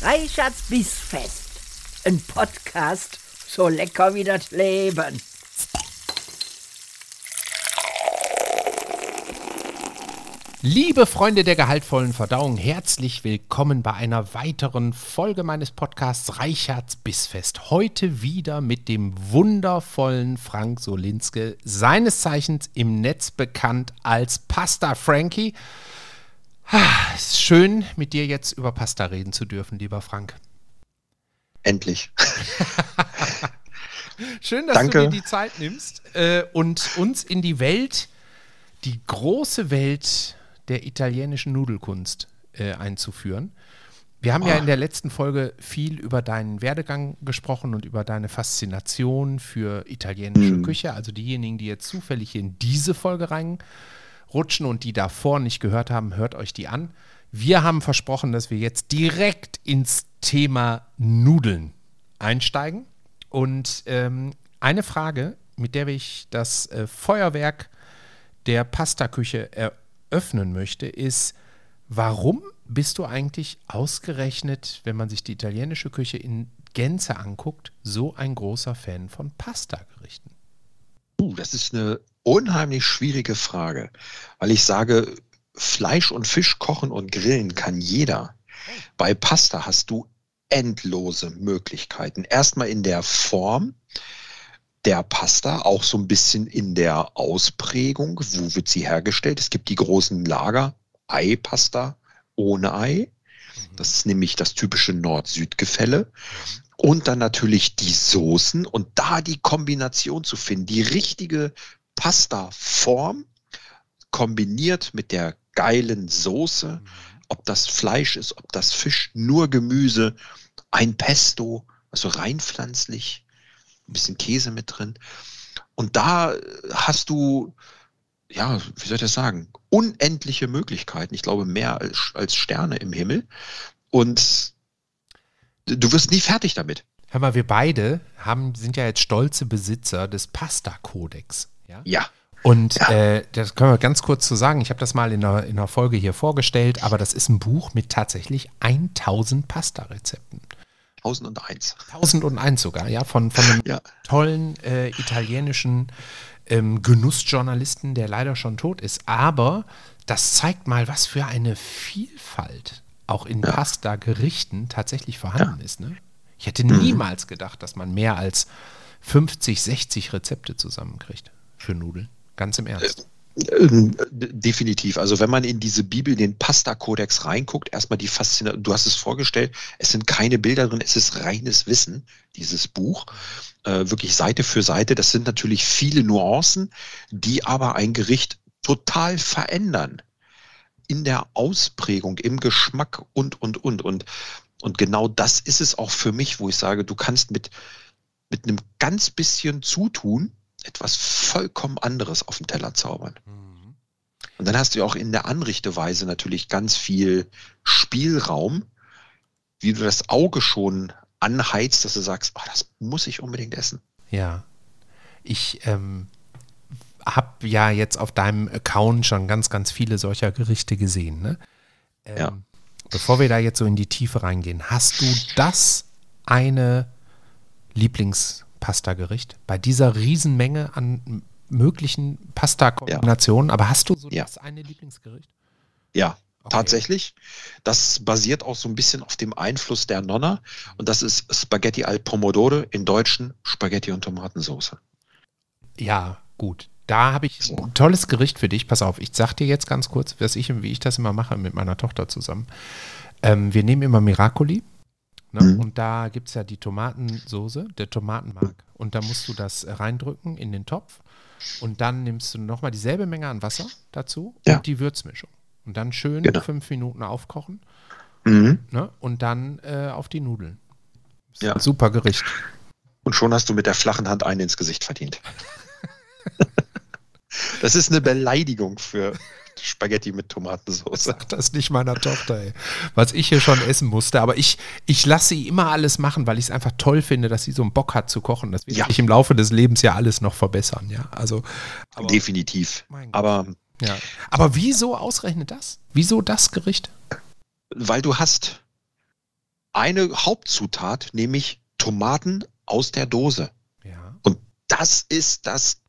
Reichards Bissfest. Ein Podcast so lecker wie das Leben. Liebe Freunde der gehaltvollen Verdauung, herzlich willkommen bei einer weiteren Folge meines Podcasts Reichards Bissfest. Heute wieder mit dem wundervollen Frank Solinske, seines Zeichens im Netz bekannt als Pasta Frankie. Es ist schön, mit dir jetzt über Pasta reden zu dürfen, lieber Frank. Endlich. schön, dass Danke. du dir die Zeit nimmst äh, und uns in die Welt, die große Welt der italienischen Nudelkunst äh, einzuführen. Wir haben oh. ja in der letzten Folge viel über deinen Werdegang gesprochen und über deine Faszination für italienische mm. Küche. Also diejenigen, die jetzt zufällig in diese Folge reinrutschen und die davor nicht gehört haben, hört euch die an. Wir haben versprochen, dass wir jetzt direkt ins Thema Nudeln einsteigen. Und ähm, eine Frage, mit der ich das äh, Feuerwerk der Pastaküche eröffnen öffnen möchte, ist, warum bist du eigentlich ausgerechnet, wenn man sich die italienische Küche in Gänze anguckt, so ein großer Fan von Pasta-Gerichten? Uh, das ist eine unheimlich schwierige Frage, weil ich sage, Fleisch und Fisch kochen und grillen kann jeder. Bei Pasta hast du endlose Möglichkeiten. Erstmal in der Form, der Pasta auch so ein bisschen in der Ausprägung. Wo wird sie hergestellt? Es gibt die großen Lager, Ei-Pasta ohne Ei. Das ist nämlich das typische Nord-Süd-Gefälle. Und dann natürlich die Soßen und da die Kombination zu finden, die richtige Pasta-Form kombiniert mit der geilen Soße, ob das Fleisch ist, ob das Fisch, nur Gemüse, ein Pesto, also rein pflanzlich, ein bisschen Käse mit drin. Und da hast du, ja, wie soll ich das sagen, unendliche Möglichkeiten. Ich glaube, mehr als, als Sterne im Himmel. Und du wirst nie fertig damit. Hör mal, wir beide haben, sind ja jetzt stolze Besitzer des Pasta-Kodex. Ja. ja. Und ja. Äh, das können wir ganz kurz zu so sagen. Ich habe das mal in einer, in einer Folge hier vorgestellt, aber das ist ein Buch mit tatsächlich 1000 Pasta-Rezepten. 1001. 1001 sogar, ja, von, von einem ja. tollen äh, italienischen ähm, Genussjournalisten, der leider schon tot ist. Aber das zeigt mal, was für eine Vielfalt auch in ja. Pasta-Gerichten tatsächlich vorhanden ja. ist. Ne? Ich hätte mhm. niemals gedacht, dass man mehr als 50, 60 Rezepte zusammenkriegt für Nudeln. Ganz im Ernst. Äh, ähm, definitiv. Also wenn man in diese Bibel, den Pasta-Kodex reinguckt, erstmal die Faszination, du hast es vorgestellt, es sind keine Bilder drin, es ist reines Wissen, dieses Buch. Äh, wirklich Seite für Seite. Das sind natürlich viele Nuancen, die aber ein Gericht total verändern. In der Ausprägung, im Geschmack und, und, und. Und, und genau das ist es auch für mich, wo ich sage, du kannst mit, mit einem ganz bisschen Zutun etwas vollkommen anderes auf dem Teller zaubern. Mhm. Und dann hast du ja auch in der Anrichteweise natürlich ganz viel Spielraum, wie du das Auge schon anheizt, dass du sagst, oh, das muss ich unbedingt essen. Ja. Ich ähm, habe ja jetzt auf deinem Account schon ganz, ganz viele solcher Gerichte gesehen. Ne? Ähm, ja. Bevor wir da jetzt so in die Tiefe reingehen, hast du das eine Lieblings- Pasta-Gericht? Bei dieser Riesenmenge an möglichen Pasta-Kombinationen. Ja. Aber hast du so ja. das eine Lieblingsgericht? Ja, okay. tatsächlich. Das basiert auch so ein bisschen auf dem Einfluss der Nonna. Und das ist Spaghetti al Pomodoro, in Deutschen Spaghetti und Tomatensauce. Ja, gut. Da habe ich so. ein tolles Gericht für dich. Pass auf, ich sag dir jetzt ganz kurz, was ich, wie ich das immer mache mit meiner Tochter zusammen. Ähm, wir nehmen immer Miracoli, Ne? Mhm. Und da gibt es ja die Tomatensoße, der Tomatenmark. Und da musst du das reindrücken in den Topf. Und dann nimmst du nochmal dieselbe Menge an Wasser dazu ja. und die Würzmischung. Und dann schön genau. fünf Minuten aufkochen. Mhm. Ne? Und dann äh, auf die Nudeln. Ja. Super Gericht. Und schon hast du mit der flachen Hand einen ins Gesicht verdient. das ist eine Beleidigung für, Spaghetti mit Tomatensauce. Sag das nicht meiner Tochter, ey. Was ich hier schon essen musste. Aber ich, ich lasse sie immer alles machen, weil ich es einfach toll finde, dass sie so einen Bock hat zu kochen. Das wird ja. sich im Laufe des Lebens ja alles noch verbessern, ja. Also. Aber, Definitiv. Aber. Ja. Aber wieso ausrechnet das? Wieso das Gericht? Weil du hast eine Hauptzutat, nämlich Tomaten aus der Dose. Ja. Und das ist das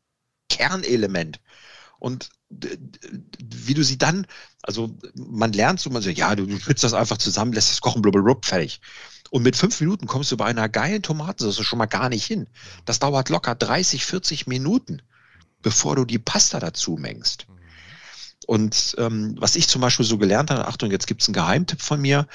Kernelement. Und wie du sie dann, also man lernt so, man sagt, ja, du schützt das einfach zusammen, lässt das kochen, blub, fertig. Und mit fünf Minuten kommst du bei einer geilen Tomatensauce schon mal gar nicht hin. Das dauert locker 30, 40 Minuten, bevor du die Pasta dazu mengst. Und ähm, was ich zum Beispiel so gelernt habe, Achtung, jetzt gibt es einen Geheimtipp von mir,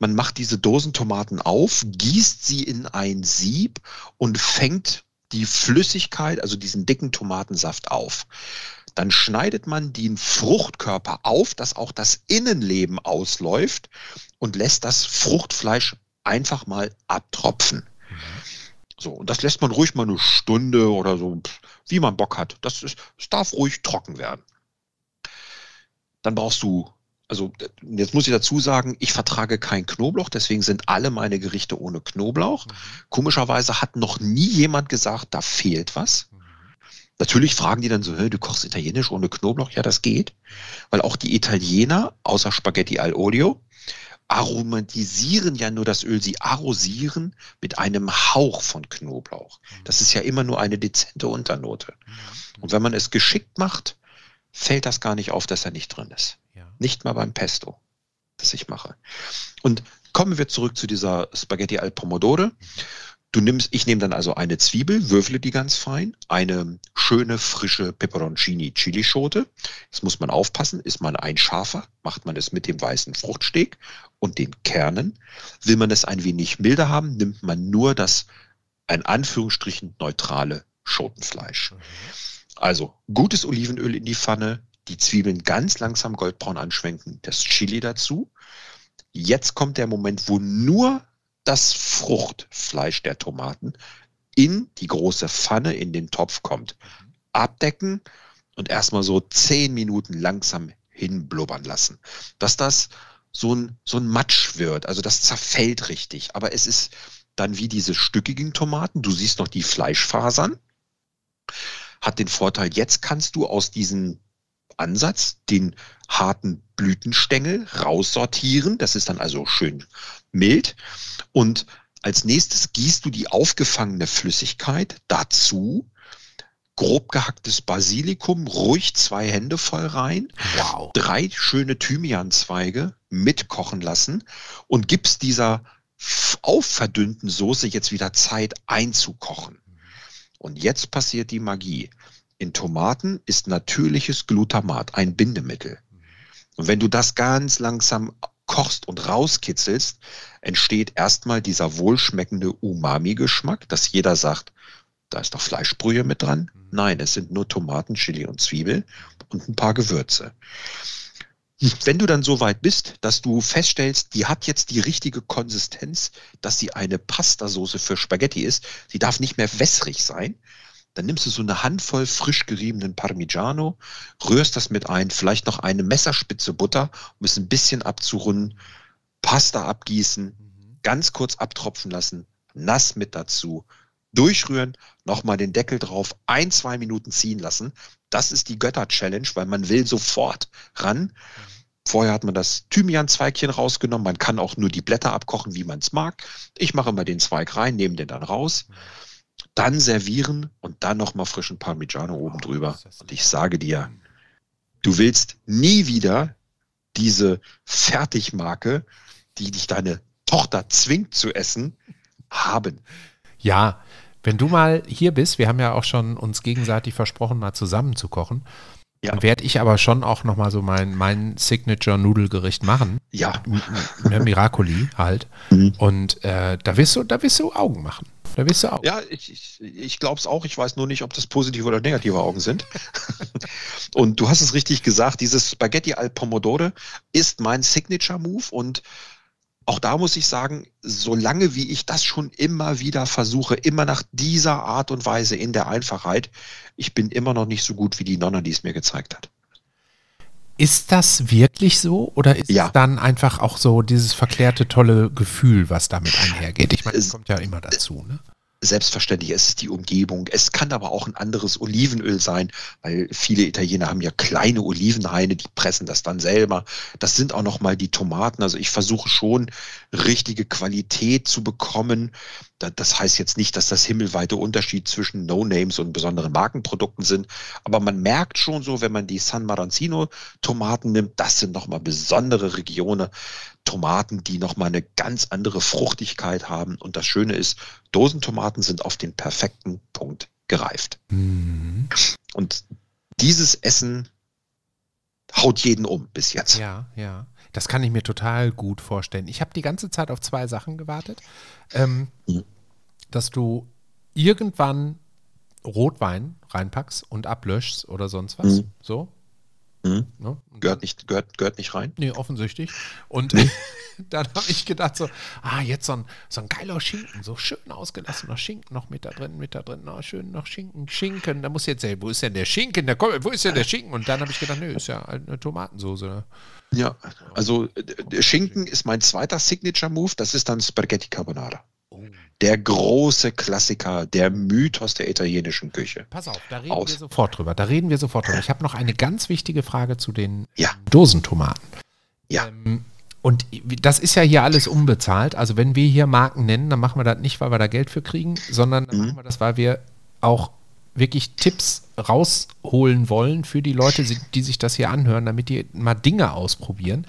man macht diese Dosentomaten auf, gießt sie in ein Sieb und fängt die Flüssigkeit, also diesen dicken Tomatensaft auf. Dann schneidet man den Fruchtkörper auf, dass auch das Innenleben ausläuft und lässt das Fruchtfleisch einfach mal abtropfen. So, und das lässt man ruhig mal eine Stunde oder so, wie man Bock hat. Das, ist, das darf ruhig trocken werden. Dann brauchst du, also jetzt muss ich dazu sagen, ich vertrage kein Knoblauch, deswegen sind alle meine Gerichte ohne Knoblauch. Mhm. Komischerweise hat noch nie jemand gesagt, da fehlt was. Mhm. Natürlich fragen die dann so, du kochst italienisch ohne Knoblauch? Ja, das geht. Weil auch die Italiener, außer Spaghetti al Olio, aromatisieren ja nur das Öl, sie arrosieren mit einem Hauch von Knoblauch. Das ist ja immer nur eine dezente Unternote. Und wenn man es geschickt macht, fällt das gar nicht auf, dass er nicht drin ist. Ja. Nicht mal beim Pesto, das ich mache. Und kommen wir zurück zu dieser Spaghetti al Pomodore. Du nimmst, ich nehme dann also eine Zwiebel, würfle die ganz fein, eine schöne frische Peperoncini Chilischote. Jetzt muss man aufpassen, ist man ein Scharfer, macht man es mit dem weißen Fruchtsteg und den Kernen. Will man es ein wenig milder haben, nimmt man nur das, ein Anführungsstrichen, neutrale Schotenfleisch. Also gutes Olivenöl in die Pfanne, die Zwiebeln ganz langsam goldbraun anschwenken, das Chili dazu. Jetzt kommt der Moment, wo nur das Fruchtfleisch der Tomaten in die große Pfanne, in den Topf kommt. Abdecken und erstmal so zehn Minuten langsam hinblubbern lassen. Dass das so ein, so ein Matsch wird, also das zerfällt richtig. Aber es ist dann wie diese stückigen Tomaten. Du siehst noch die Fleischfasern. Hat den Vorteil, jetzt kannst du aus diesem Ansatz den harten Blütenstängel raussortieren. Das ist dann also schön mild. Und als nächstes gießt du die aufgefangene Flüssigkeit dazu, grob gehacktes Basilikum, ruhig zwei Hände voll rein, wow. drei schöne Thymianzweige mitkochen lassen und gibst dieser aufverdünnten Soße jetzt wieder Zeit einzukochen. Und jetzt passiert die Magie. In Tomaten ist natürliches Glutamat ein Bindemittel. Und wenn du das ganz langsam kochst und rauskitzelst, entsteht erstmal dieser wohlschmeckende Umami-Geschmack, dass jeder sagt, da ist doch Fleischbrühe mit dran. Mhm. Nein, es sind nur Tomaten, Chili und Zwiebel und ein paar Gewürze. Wenn du dann so weit bist, dass du feststellst, die hat jetzt die richtige Konsistenz, dass sie eine Pastasoße für Spaghetti ist, sie darf nicht mehr wässrig sein, dann nimmst du so eine Handvoll frisch geriebenen Parmigiano, rührst das mit ein, vielleicht noch eine Messerspitze Butter, um es ein bisschen abzurunden, Pasta abgießen, mhm. ganz kurz abtropfen lassen, nass mit dazu, durchrühren, nochmal den Deckel drauf, ein, zwei Minuten ziehen lassen. Das ist die Götter-Challenge, weil man will sofort ran. Mhm. Vorher hat man das Thymian-Zweigchen rausgenommen. Man kann auch nur die Blätter abkochen, wie man es mag. Ich mache immer den Zweig rein, nehme den dann raus. Dann servieren und dann nochmal frischen Parmigiano oben drüber. Und ich sage dir, du willst nie wieder diese Fertigmarke, die dich deine Tochter zwingt zu essen, haben. Ja, wenn du mal hier bist, wir haben ja auch schon uns gegenseitig versprochen, mal zusammen zu kochen. Ja. Werde ich aber schon auch nochmal so mein, mein Signature-Nudelgericht machen. Ja. Miracoli halt. Mhm. Und äh, da, wirst du, da wirst du Augen machen. Da wirst du auch. Ja, ich, ich, ich glaube es auch. Ich weiß nur nicht, ob das positive oder negative Augen sind. und du hast es richtig gesagt, dieses Spaghetti al Pomodore ist mein Signature-Move und auch da muss ich sagen, solange wie ich das schon immer wieder versuche, immer nach dieser Art und Weise in der Einfachheit, ich bin immer noch nicht so gut wie die Nonne, die es mir gezeigt hat. Ist das wirklich so oder ist ja. es dann einfach auch so dieses verklärte tolle Gefühl, was damit einhergeht? Ich meine, es kommt ja immer dazu. Ne? Selbstverständlich, es ist die Umgebung. Es kann aber auch ein anderes Olivenöl sein, weil viele Italiener haben ja kleine Olivenhaine, die pressen das dann selber. Das sind auch nochmal die Tomaten. Also ich versuche schon richtige Qualität zu bekommen. Das heißt jetzt nicht, dass das himmelweite Unterschied zwischen No-Names und besonderen Markenprodukten sind. Aber man merkt schon so, wenn man die San Maranzino Tomaten nimmt, das sind nochmal besondere Regionen. Tomaten, die nochmal eine ganz andere Fruchtigkeit haben. Und das Schöne ist, Dosentomaten sind auf den perfekten Punkt gereift. Mhm. Und dieses Essen haut jeden um bis jetzt. Ja, ja. Das kann ich mir total gut vorstellen. Ich habe die ganze Zeit auf zwei Sachen gewartet. Ähm, mhm. Dass du irgendwann Rotwein reinpackst und ablöschst oder sonst was. Mhm. So. Mhm. Ne? Gehört, nicht, gehört, gehört nicht rein? Nee, offensichtlich. Und dann habe ich gedacht so, ah, jetzt so ein, so ein geiler Schinken, so schön ausgelassener Schinken noch mit da drin, mit da drin, na, schön noch Schinken, Schinken, da muss jetzt, ey, wo ist denn der Schinken, der, wo ist denn der Schinken? Und dann habe ich gedacht, nö, ist ja eine Tomatensoße. Ne? Ja, also der Schinken ist mein zweiter Signature-Move, das ist dann Spaghetti Carbonara. Der große Klassiker, der Mythos der italienischen Küche. Pass auf, da reden Aus. wir sofort drüber. Da reden wir sofort drüber. Ich habe noch eine ganz wichtige Frage zu den ja. Dosentomaten. Ja. Ähm, und das ist ja hier alles unbezahlt. Also wenn wir hier Marken nennen, dann machen wir das nicht, weil wir da Geld für kriegen, sondern dann mhm. machen wir das, weil wir auch wirklich Tipps rausholen wollen für die Leute, die sich das hier anhören, damit die mal Dinge ausprobieren.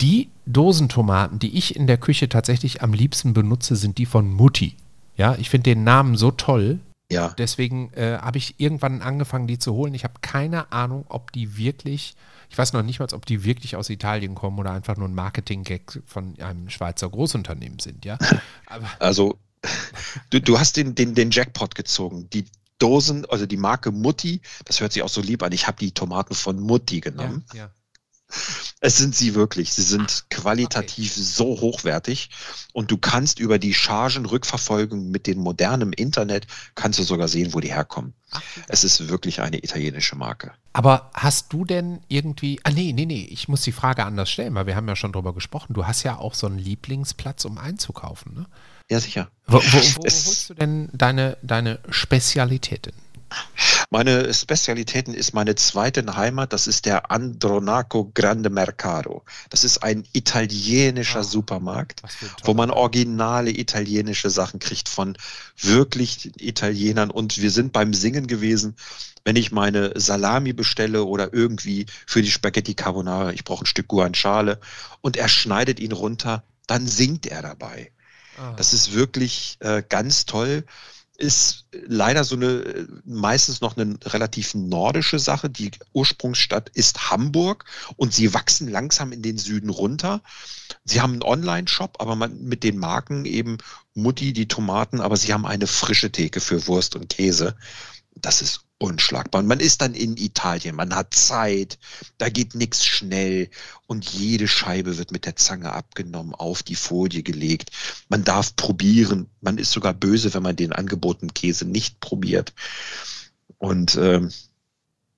Die Dosentomaten, die ich in der Küche tatsächlich am liebsten benutze, sind die von Mutti. Ja, ich finde den Namen so toll. Ja. Deswegen äh, habe ich irgendwann angefangen, die zu holen. Ich habe keine Ahnung, ob die wirklich, ich weiß noch nicht mal, ob die wirklich aus Italien kommen oder einfach nur ein Marketing-Gag von einem Schweizer Großunternehmen sind, ja. Aber also, du, du hast den, den, den Jackpot gezogen. Die Dosen, also die Marke Mutti, das hört sich auch so lieb an. Ich habe die Tomaten von Mutti genommen. Ja, ja. Es sind sie wirklich. Sie sind qualitativ okay. so hochwertig und du kannst über die Chargenrückverfolgung mit dem modernen Internet kannst du sogar sehen, wo die herkommen. Ach, es ist wirklich eine italienische Marke. Aber hast du denn irgendwie, ah nee, nee, nee, ich muss die Frage anders stellen, weil wir haben ja schon drüber gesprochen. Du hast ja auch so einen Lieblingsplatz, um einzukaufen, ne? Ja, sicher. Wo, wo, wo holst du denn deine, deine Spezialitäten? Meine Spezialitäten ist meine zweite Heimat, das ist der Andronaco Grande Mercado. Das ist ein italienischer oh, Supermarkt, wo man originale italienische Sachen kriegt von wirklich Italienern. Und wir sind beim Singen gewesen. Wenn ich meine Salami bestelle oder irgendwie für die Spaghetti Carbonara, ich brauche ein Stück Guanciale und er schneidet ihn runter, dann singt er dabei. Oh. Das ist wirklich äh, ganz toll ist leider so eine meistens noch eine relativ nordische Sache. Die Ursprungsstadt ist Hamburg und sie wachsen langsam in den Süden runter. Sie haben einen Online-Shop, aber man, mit den Marken eben Mutti, die Tomaten, aber sie haben eine frische Theke für Wurst und Käse. Das ist unschlagbar. Und man ist dann in Italien, man hat Zeit, da geht nichts schnell und jede Scheibe wird mit der Zange abgenommen, auf die Folie gelegt. Man darf probieren, man ist sogar böse, wenn man den angebotenen Käse nicht probiert. Und ähm,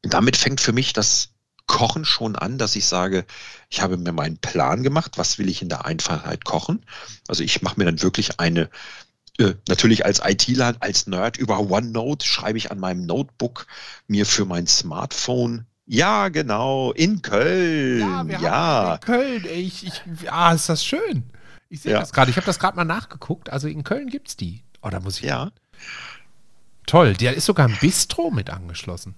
damit fängt für mich das Kochen schon an, dass ich sage, ich habe mir meinen Plan gemacht, was will ich in der Einfachheit kochen. Also ich mache mir dann wirklich eine äh, natürlich als ITler, als Nerd über OneNote schreibe ich an meinem Notebook mir für mein Smartphone. Ja, genau, in Köln. Ja, wir ja. in Köln. Ich, ich, ah, ist das schön. Ich sehe ja. das gerade. Ich habe das gerade mal nachgeguckt. Also in Köln gibt es die. Oh, da muss ich. Ja. Toll. Der ist sogar ein Bistro mit angeschlossen.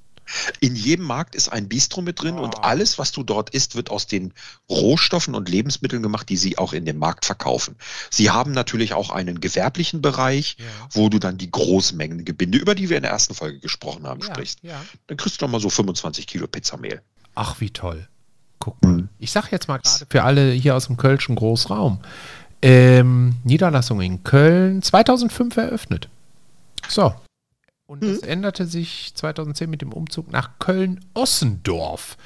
In jedem Markt ist ein Bistro mit drin oh. und alles, was du dort isst, wird aus den Rohstoffen und Lebensmitteln gemacht, die sie auch in dem Markt verkaufen. Sie haben natürlich auch einen gewerblichen Bereich, ja. wo du dann die Großmengen Gebinde, über die wir in der ersten Folge gesprochen haben, ja, sprichst. Ja. Dann kriegst du doch mal so 25 Kilo Pizzamehl. Ach, wie toll. Guck mal. Mhm. Ich sag jetzt mal gerade für alle hier aus dem Kölschen Großraum. Ähm, Niederlassung in Köln 2005 eröffnet. So, und mhm. das änderte sich 2010 mit dem Umzug nach Köln-Ossendorf.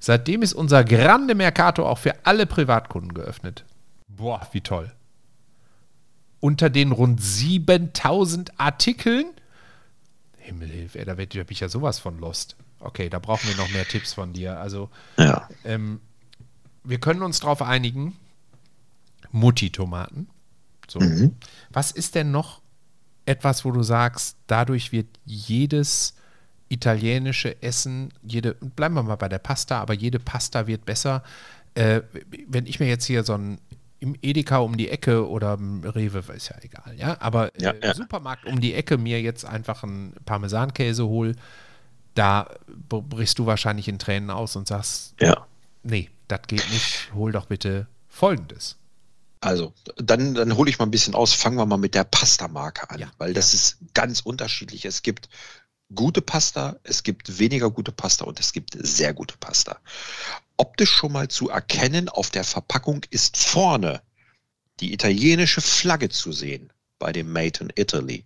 Seitdem ist unser Grande Mercato auch für alle Privatkunden geöffnet. Boah, wie toll. Unter den rund 7000 Artikeln. Himmelhilfe, da bin ich ja sowas von lost. Okay, da brauchen wir noch mehr Tipps von dir. Also, ja. ähm, wir können uns darauf einigen. Mutti-Tomaten. So. Mhm. Was ist denn noch etwas, wo du sagst, dadurch wird jedes italienische Essen, jede, bleiben wir mal bei der Pasta, aber jede Pasta wird besser. Äh, wenn ich mir jetzt hier so ein im Edeka um die Ecke oder im Rewe, ist ja egal, ja, aber Ja, äh, ja. im Supermarkt um die Ecke mir jetzt einfach einen Parmesankäse hol, da brichst du wahrscheinlich in Tränen aus und sagst, Ja. nee, das geht nicht, hol doch bitte Folgendes. Also, dann, dann hole ich mal ein bisschen aus. Fangen wir mal mit der Pasta-Marke an, Ja, weil das ist ganz unterschiedlich. Es gibt gute Pasta, es gibt weniger gute Pasta und es gibt sehr gute Pasta. Optisch schon mal zu erkennen, auf der Verpackung ist vorne die italienische Flagge zu sehen bei dem Made in Italy.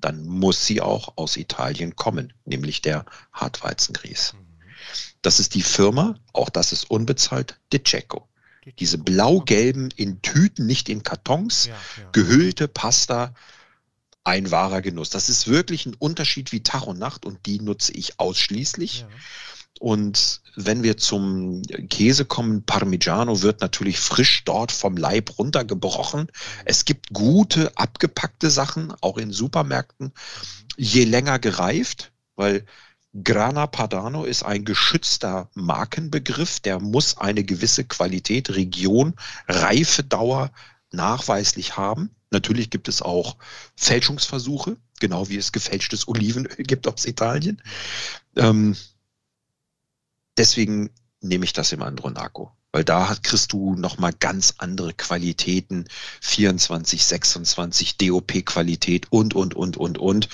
Dann muss sie auch aus Italien kommen, nämlich der Hartweizengrieß. Das ist die Firma, auch das ist unbezahlt, De Cecco. Diese blau-gelben in Tüten, nicht in Kartons, Ja, ja. gehüllte Pasta, ein wahrer Genuss. Das ist wirklich ein Unterschied wie Tag und Nacht und die nutze ich ausschließlich. Ja. Und wenn wir zum Käse kommen, Parmigiano wird natürlich frisch dort vom Leib runtergebrochen. Es gibt gute, abgepackte Sachen, auch in Supermärkten, je länger gereift, weil Grana Padano ist ein geschützter Markenbegriff, der muss eine gewisse Qualität, Region, Reifedauer nachweislich haben. Natürlich gibt es auch Fälschungsversuche, genau wie es gefälschtes Olivenöl gibt aus Italien. Ähm, deswegen nehme ich das im Andronaco, weil da kriegst du nochmal ganz andere Qualitäten, 24, 26 DOP-Qualität und, und, und, und, und.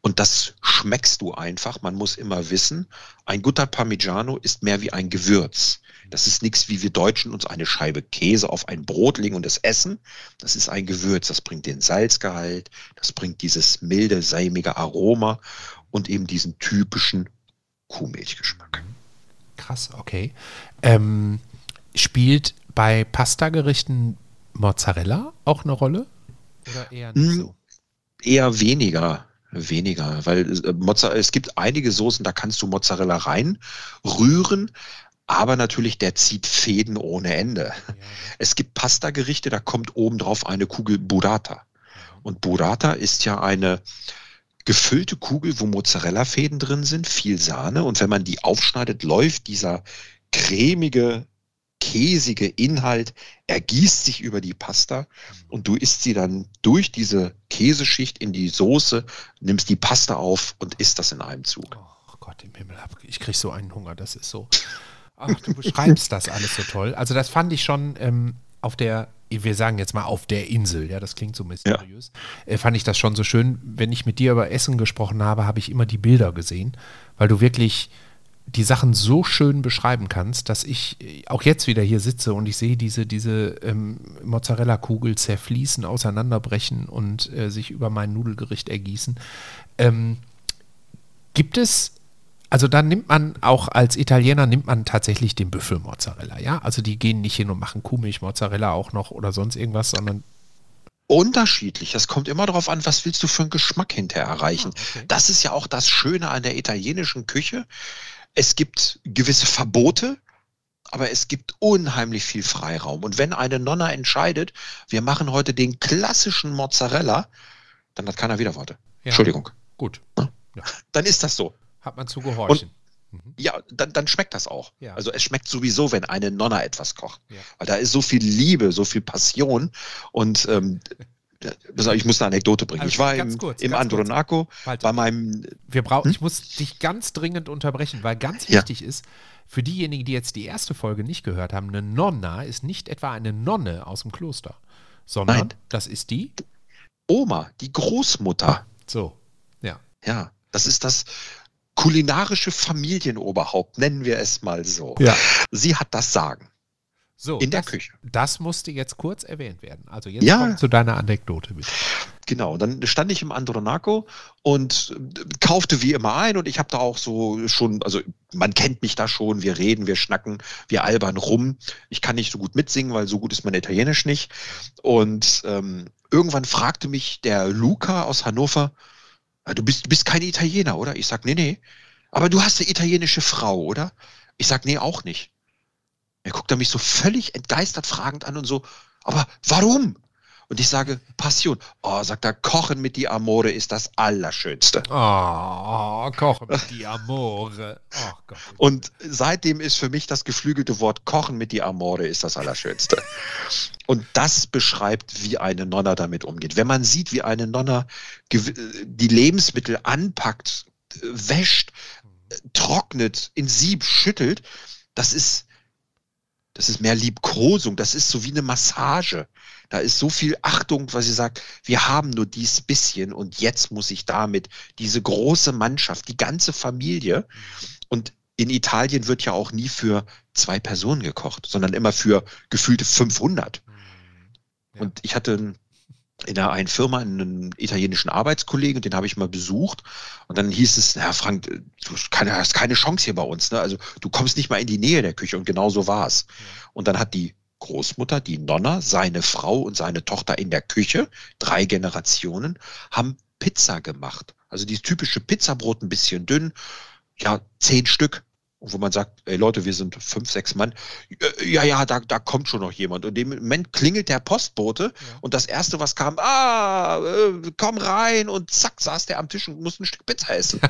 Und das schmeckst du einfach. Man muss immer wissen, ein guter Parmigiano ist mehr wie ein Gewürz. Das ist nichts, wie wir Deutschen uns eine Scheibe Käse auf ein Brot legen und es essen. Das ist ein Gewürz. Das bringt den Salzgehalt, das bringt dieses milde, sämige Aroma und eben diesen typischen Kuhmilchgeschmack. Krass, okay. Ähm, spielt bei Pastagerichten Mozzarella auch eine Rolle? Oder eher nicht Hm, so? Eher weniger, weniger, weil äh, Mozzarella, es gibt einige Soßen, da kannst du Mozzarella reinrühren, aber natürlich der zieht Fäden ohne Ende. Ja, Es gibt Pastagerichte, da kommt obendrauf eine Kugel Burrata. Und Burrata ist ja eine gefüllte Kugel, wo Mozzarella-Fäden drin sind, viel Sahne. Und wenn man die aufschneidet, läuft dieser cremige, käsige Inhalt, ergießt sich über die Pasta und du isst sie dann durch diese Käseschicht in die Soße, nimmst die Pasta auf und isst das in einem Zug. Oh Gott im Himmel, ich kriege so einen Hunger, das ist so. Ach, du beschreibst das alles so toll. Also das fand ich schon ähm, auf der, wir sagen jetzt mal auf der Insel, ja, das klingt so mysteriös, äh, fand ich das schon so schön. Wenn ich mit dir über Essen gesprochen habe, habe ich immer die Bilder gesehen, weil du wirklich die Sachen so schön beschreiben kannst, dass ich äh, auch jetzt wieder hier sitze und ich sehe diese, diese ähm, Mozzarella-Kugel zerfließen, auseinanderbrechen und äh, sich über mein Nudelgericht ergießen. Ähm, gibt es, also da nimmt man auch als Italiener, nimmt man tatsächlich den Büffelmozzarella, ja? Also die gehen nicht hin und machen Kuhmilchmozzarella auch noch oder sonst irgendwas, sondern Unterschiedlich. Das kommt immer darauf an, was willst du für einen Geschmack hinterher erreichen. Ah, okay. Das ist ja auch das Schöne an der italienischen Küche. Es gibt gewisse Verbote, aber es gibt unheimlich viel Freiraum. Und wenn eine Nonna entscheidet, wir machen heute den klassischen Mozzarella, dann hat keiner wieder Worte. Ja. Entschuldigung. gut, Dann ist das so. hat man zu gehorchen. Ja, dann, dann schmeckt das auch. Ja. Also es schmeckt sowieso, wenn eine Nonna etwas kocht. Ja. Weil da ist so viel Liebe, so viel Passion. Und ähm, ich muss eine Anekdote bringen. Also ich war im, kurz, im. Andronaco Walter. bei meinem Wir brauchen, Hm? ich muss dich ganz dringend unterbrechen, weil ganz Ja. wichtig ist, für diejenigen, die jetzt die erste Folge nicht gehört haben, eine Nonna ist nicht etwa eine Nonne aus dem Kloster, sondern Nein. das ist die, Oma, die Großmutter. so, ja. Ja, das ist das kulinarische Familienoberhaupt, nennen wir es mal so. Ja. Sie hat das Sagen So, in der das, Küche. Das musste jetzt kurz erwähnt werden. Also jetzt Ja. kommt zu deiner Anekdote bitte. Genau, dann stand ich im Andronaco und äh, kaufte wie immer ein und ich habe da auch so schon, also man kennt mich da schon, wir reden, wir schnacken, wir albern rum. Ich kann nicht so gut mitsingen, weil so gut ist mein Italienisch nicht. Und ähm, irgendwann fragte mich der Luca aus Hannover, "Ja, du bist, bist kein Italiener, oder? Ich sag, nee, nee. Aber du hast eine italienische Frau, oder? Ich sag, nee, auch nicht. Er guckt er mich so völlig entgeistert fragend an und so, aber warum? Und ich sage, Passion. Oh, sagt er, Kochen mit die Amore ist das Allerschönste. Oh, Kochen mit die Amore. Oh. Und seitdem ist für mich das geflügelte Wort Kochen mit die Amore ist das Allerschönste. Und das beschreibt, wie eine Nonna damit umgeht. Wenn man sieht, wie eine Nonna die Lebensmittel anpackt, wäscht, trocknet, in Sieb schüttelt, das ist, das ist mehr Liebkosung, das ist so wie eine Massage. Da ist so viel Achtung, weil sie sagt, wir haben nur dies bisschen und jetzt muss ich damit diese große Mannschaft, die ganze Familie und in Italien wird ja auch nie für zwei Personen gekocht, sondern immer für gefühlte 500. Ja. Und ich hatte in einer einen Firma einen italienischen Arbeitskollegen, den habe ich mal besucht. Und dann hieß es, Herr Frank, du hast keine Chance hier bei uns. Ne? Also du kommst nicht mal in die Nähe der Küche. Und genau so war es. Und dann hat die Großmutter, die Nonna, seine Frau und seine Tochter in der Küche, drei Generationen, haben Pizza gemacht. Also dieses typische Pizzabrot ein bisschen dünn, ja, zehn Stück wo man sagt, ey Leute, wir sind fünf, sechs Mann. Äh, ja, ja, da, da kommt schon noch jemand. Und in dem Moment klingelt der Postbote ja. und das Erste, was kam, ah, äh, komm rein und zack, saß der am Tisch und musste ein Stück Pizza essen.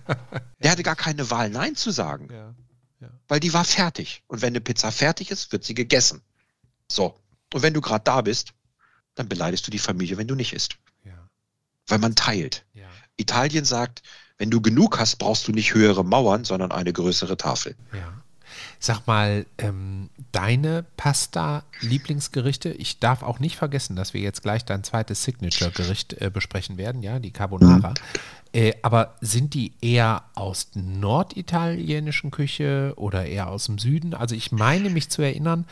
der hatte gar keine Wahl, Nein zu sagen. Ja. Ja. Weil die war fertig. Und wenn eine Pizza fertig ist, wird sie gegessen. So. Und wenn du gerade da bist, dann beleidigst du die Familie, wenn du nicht isst. Weil man teilt. Italien sagt, wenn du genug hast, brauchst du nicht höhere Mauern, sondern eine größere Tafel. Ja. Sag mal, ähm, deine Pasta-Lieblingsgerichte, ich darf auch nicht vergessen, dass wir jetzt gleich dein zweites Signature-Gericht äh, besprechen werden, ja, die Carbonara. Mhm. Äh, aber sind die eher aus norditalienischen Küche oder eher aus dem Süden? Also ich meine mich zu erinnern,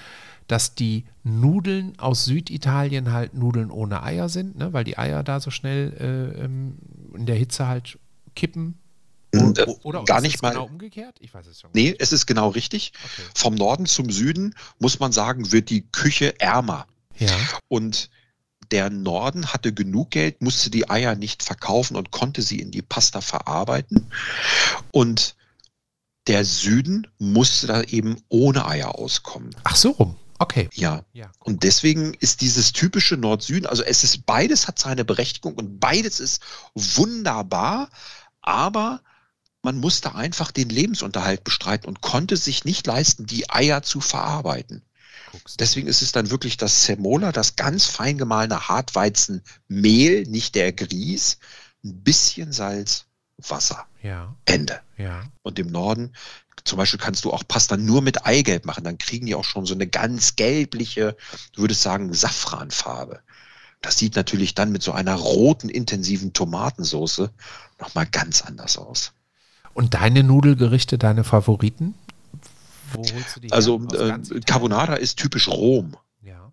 dass die Nudeln aus Süditalien halt Nudeln ohne Eier sind, ne? weil die Eier da so schnell äh, ähm, in der Hitze halt kippen? Oder, oder gar nicht mal. Genau umgekehrt? Ich weiß es schon. Nee, es ist genau richtig. Okay. Vom Norden zum Süden muss man sagen, wird die Küche ärmer. Ja. Und der Norden hatte genug Geld, musste die Eier nicht verkaufen und konnte sie in die Pasta verarbeiten. Und der Süden musste da eben ohne Eier auskommen. Ach so rum. Okay. Ja. ja. Und deswegen ist dieses typische Nord-Süden, also es ist beides hat seine Berechtigung und beides ist wunderbar, aber man musste einfach den Lebensunterhalt bestreiten und konnte sich nicht leisten, die Eier zu verarbeiten. Deswegen ist es dann wirklich das Semola, das ganz fein gemahlene Hartweizenmehl, nicht der Grieß, ein bisschen Salz, Wasser. Ja. Ende. Ja. Und im Norden, zum Beispiel kannst du auch Pasta nur mit Eigelb machen. Dann kriegen die auch schon so eine ganz gelbliche, du würdest sagen, Safranfarbe. Das sieht natürlich dann mit so einer roten, intensiven Tomatensoße nochmal ganz anders aus. Und deine Nudelgerichte, deine Favoriten? Wo holst du die Also äh, Carbonara ist typisch Rom. Ja.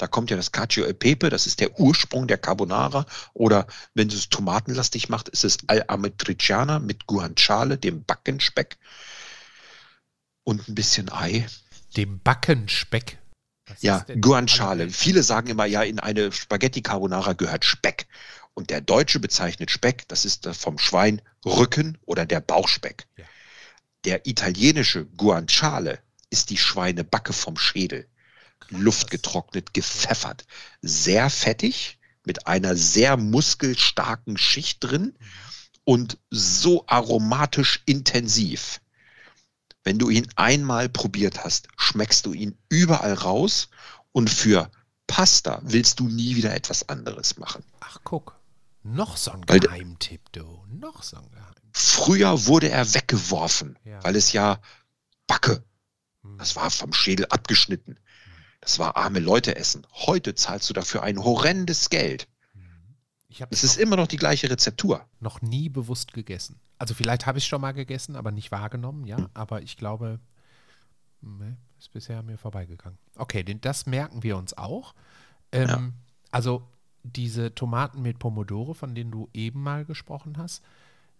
Da kommt ja das Cacio e Pepe, das ist der Ursprung der Carbonara. Oder wenn du es tomatenlastig macht, ist es Al-Amatriciana mit Guanciale, dem Backenspeck. Und ein bisschen Ei. Dem Backenspeck? Was ja, Guanciale. Viele sagen immer, ja, in eine Spaghetti Carbonara gehört Speck. Und der Deutsche bezeichnet Speck, das ist vom Schwein Rücken oder der Bauchspeck. Ja. Der italienische Guanciale ist die Schweinebacke vom Schädel. Krass. Luft getrocknet, gepfeffert. Sehr fettig, mit einer sehr muskelstarken Schicht drin mhm. und so aromatisch intensiv. Wenn du ihn einmal probiert hast, schmeckst du ihn überall raus und für Pasta willst du nie wieder etwas anderes machen. Ach, guck. Noch so ein Geheimtipp, du. Noch so ein Geheimtipp. Früher wurde er weggeworfen, ja. weil es ja Backe. Hm. Das war vom Schädel abgeschnitten. Das war arme Leute essen. Heute zahlst du dafür ein horrendes Geld. Es ist immer noch die gleiche Rezeptur. Noch nie bewusst gegessen. Also vielleicht habe ich es schon mal gegessen, aber nicht wahrgenommen, ja. Aber ich glaube, ne, ist bisher an mir vorbeigegangen. Okay, den, das merken wir uns auch. Ähm, ja. Also diese Tomaten mit Pomodore, von denen du eben mal gesprochen hast,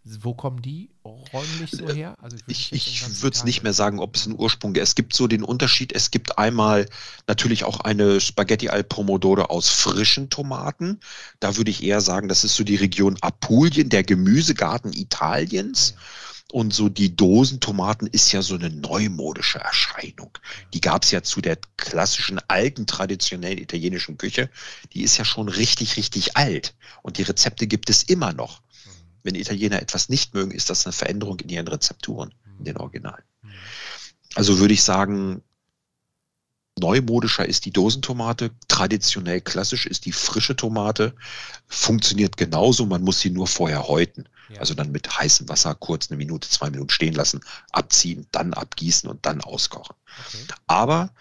wo kommen die räumlich so her? Also ich, ich, würde es nicht mehr sagen, ob es einen Ursprung gibt. Es gibt so den Unterschied. Es gibt einmal natürlich auch eine Spaghetti al Pomodoro aus frischen Tomaten. Da würde ich eher sagen, das ist so die Region Apulien, der Gemüsegarten Italiens. Ah, Und so die Dosentomaten ist ja so eine neumodische Erscheinung. Die gab es ja zu der klassischen alten, traditionellen italienischen Küche. Die ist ja schon richtig, richtig alt. Und die Rezepte gibt es immer noch. Wenn Italiener etwas nicht mögen, ist das eine Veränderung in ihren Rezepturen, in den Originalen. Also würde ich sagen, neumodischer ist die Dosentomate, traditionell klassisch ist die frische Tomate, funktioniert genauso, man muss sie nur vorher häuten. Ja. Also dann mit heißem Wasser kurz eine Minute, zwei Minuten stehen lassen, abziehen, dann abgießen und dann auskochen. Okay. Aber